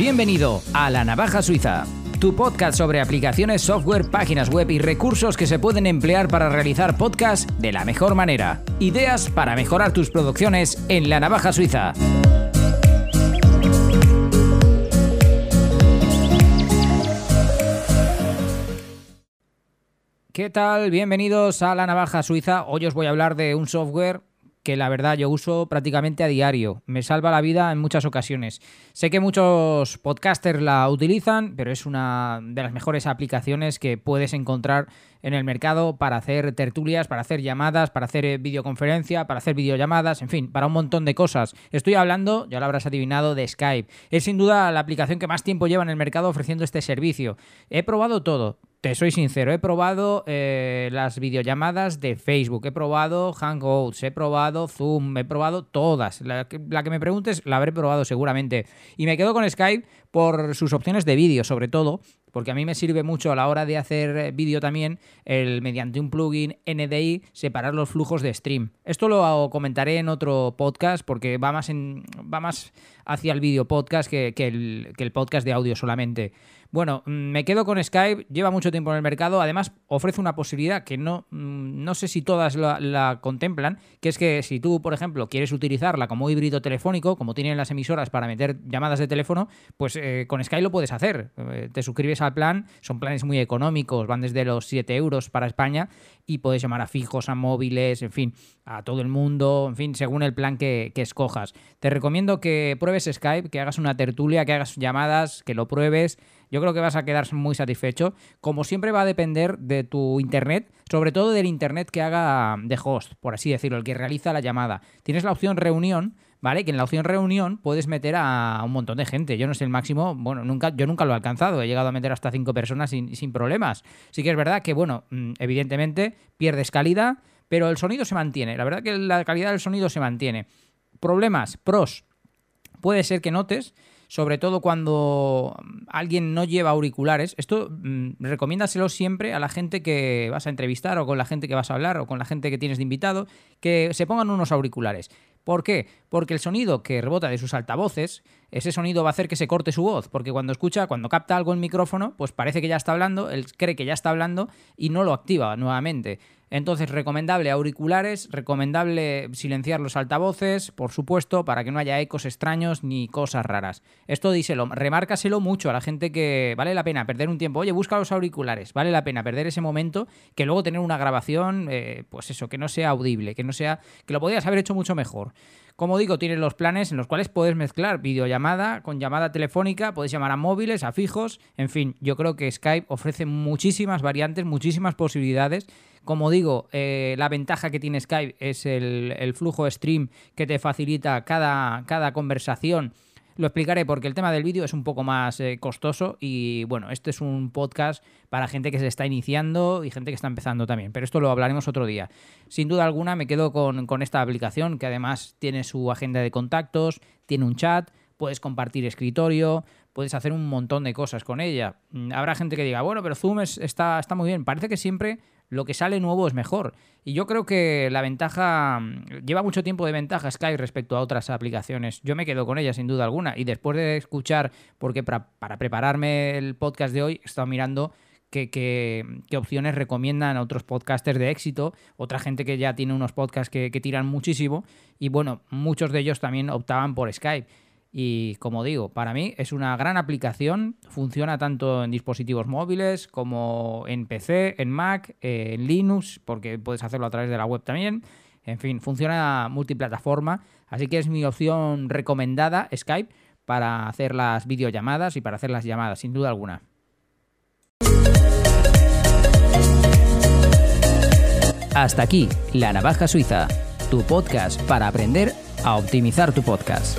Bienvenido a La Navaja Suiza, tu podcast sobre aplicaciones, software, páginas web y recursos que se pueden emplear para realizar podcasts de la mejor manera. Ideas para mejorar tus producciones en La Navaja Suiza. ¿Qué tal? Bienvenidos a La Navaja Suiza. Hoy os voy a hablar de un software que la verdad yo uso prácticamente a diario. Me salva la vida en muchas ocasiones. Sé que muchos podcasters la utilizan, pero es una de las mejores aplicaciones que puedes encontrar en el mercado para hacer tertulias, para hacer llamadas, para hacer eh, videoconferencia, para hacer videollamadas, en fin, para un montón de cosas. Estoy hablando, ya lo habrás adivinado, de Skype. Es sin duda la aplicación que más tiempo lleva en el mercado ofreciendo este servicio. He probado todo, te soy sincero, he probado eh, las videollamadas de Facebook, he probado Hangouts, he probado Zoom, he probado todas. Que, la que, me preguntes la habré probado seguramente. Y me quedo con Skype por sus opciones de vídeo, sobre todo, porque a mí me sirve mucho a la hora de hacer eh, vídeo también el mediante un plugin NDI separar los flujos de stream. Esto lo comentaré en otro podcast porque va más, en, va más hacia el vídeo podcast que, que, el, que el podcast de audio solamente. Bueno, mm, me quedo con Skype, lleva mucho tiempo en el mercado, además ofrece una posibilidad que no, mm, no sé si todas la, la, contemplan, que es que si tú, por ejemplo, quieres utilizarla como híbrido telefónico, como tienen las emisoras para meter llamadas de teléfono, pues eh, con Skype lo puedes hacer. Eh, te suscribes al plan, son planes muy económicos, van desde los 7 euros para España y puedes llamar a fijos, a móviles, en fin, a todo el mundo, en fin, según el plan que, que escojas. Te recomiendo que pruebes Skype, que hagas una tertulia, que hagas llamadas, que lo pruebes. Yo creo que vas a quedar muy satisfecho. Como siempre va a depender de tu internet, sobre todo del internet que haga de host, por así decirlo, el que realiza la llamada. Tienes la opción reunión, ¿vale? Que en la opción reunión puedes meter a un montón de gente. Yo no sé el máximo, bueno, nunca, yo nunca lo he alcanzado. He llegado a meter hasta cinco personas sin, sin problemas. Sí que es verdad que, bueno, mm, evidentemente pierdes calidad, pero el sonido se mantiene. La verdad que la calidad del sonido se mantiene. Problemas, pros. Puede ser que notes sobre todo cuando alguien no lleva auriculares. Esto mmm, recomiéndaselo siempre a la gente que vas a entrevistar o con la gente que vas a hablar o con la gente que tienes de invitado, que se pongan unos auriculares. ¿Por qué? Porque el sonido que rebota de sus altavoces, ese sonido va a hacer que se corte su voz, porque cuando escucha, cuando capta algo en micrófono, pues parece que ya está hablando, él cree que ya está hablando y no lo activa nuevamente. Entonces, recomendable auriculares, recomendable silenciar los altavoces, por supuesto, para que no haya ecos extraños ni cosas raras. Esto díselo, remárcaselo mucho a la gente que vale la pena perder un tiempo. Oye, busca los auriculares, vale la pena perder ese momento que luego tener una grabación, eh, pues eso, que no sea audible, que no sea, que lo podrías haber hecho mucho mejor. Como digo, tienes los planes en los cuales puedes mezclar videollamada con llamada telefónica, puedes llamar a móviles, a fijos, en fin, yo creo que Skype ofrece muchísimas variantes, muchísimas posibilidades. Como digo, eh, la ventaja que tiene Skype es el, el flujo stream que te facilita cada, cada conversación lo explicaré porque el tema del vídeo es un poco más eh, costoso y bueno, este es un podcast para gente que se está iniciando y gente que está empezando también, pero esto lo hablaremos otro día. Sin duda alguna me quedo con, con esta aplicación que además tiene su agenda de contactos, tiene un chat, puedes compartir escritorio, puedes hacer un montón de cosas con ella. Habrá gente que diga, bueno, pero Zoom es, está, está muy bien. Parece que siempre lo que sale nuevo es mejor. Y yo creo que la ventaja, lleva mucho tiempo de ventaja Skype respecto a otras aplicaciones. Yo me quedo con ella sin duda alguna. Y después de escuchar, porque para, para prepararme el podcast de hoy, he estado mirando qué, opciones recomiendan a otros podcasters de éxito, otra gente que ya tiene unos podcasts que tiran muchísimo. Y bueno, muchos de ellos también optaban por Skype. Y como digo, para mí es una gran aplicación, funciona tanto en dispositivos móviles como en PC, en Mac, eh, en Linux, porque puedes hacerlo a través de la web también. En fin, funciona multiplataforma, así que es mi opción recomendada Skype para hacer las videollamadas y para hacer las llamadas, sin duda alguna. Hasta aquí, La Navaja Suiza, tu podcast para aprender a optimizar tu podcast.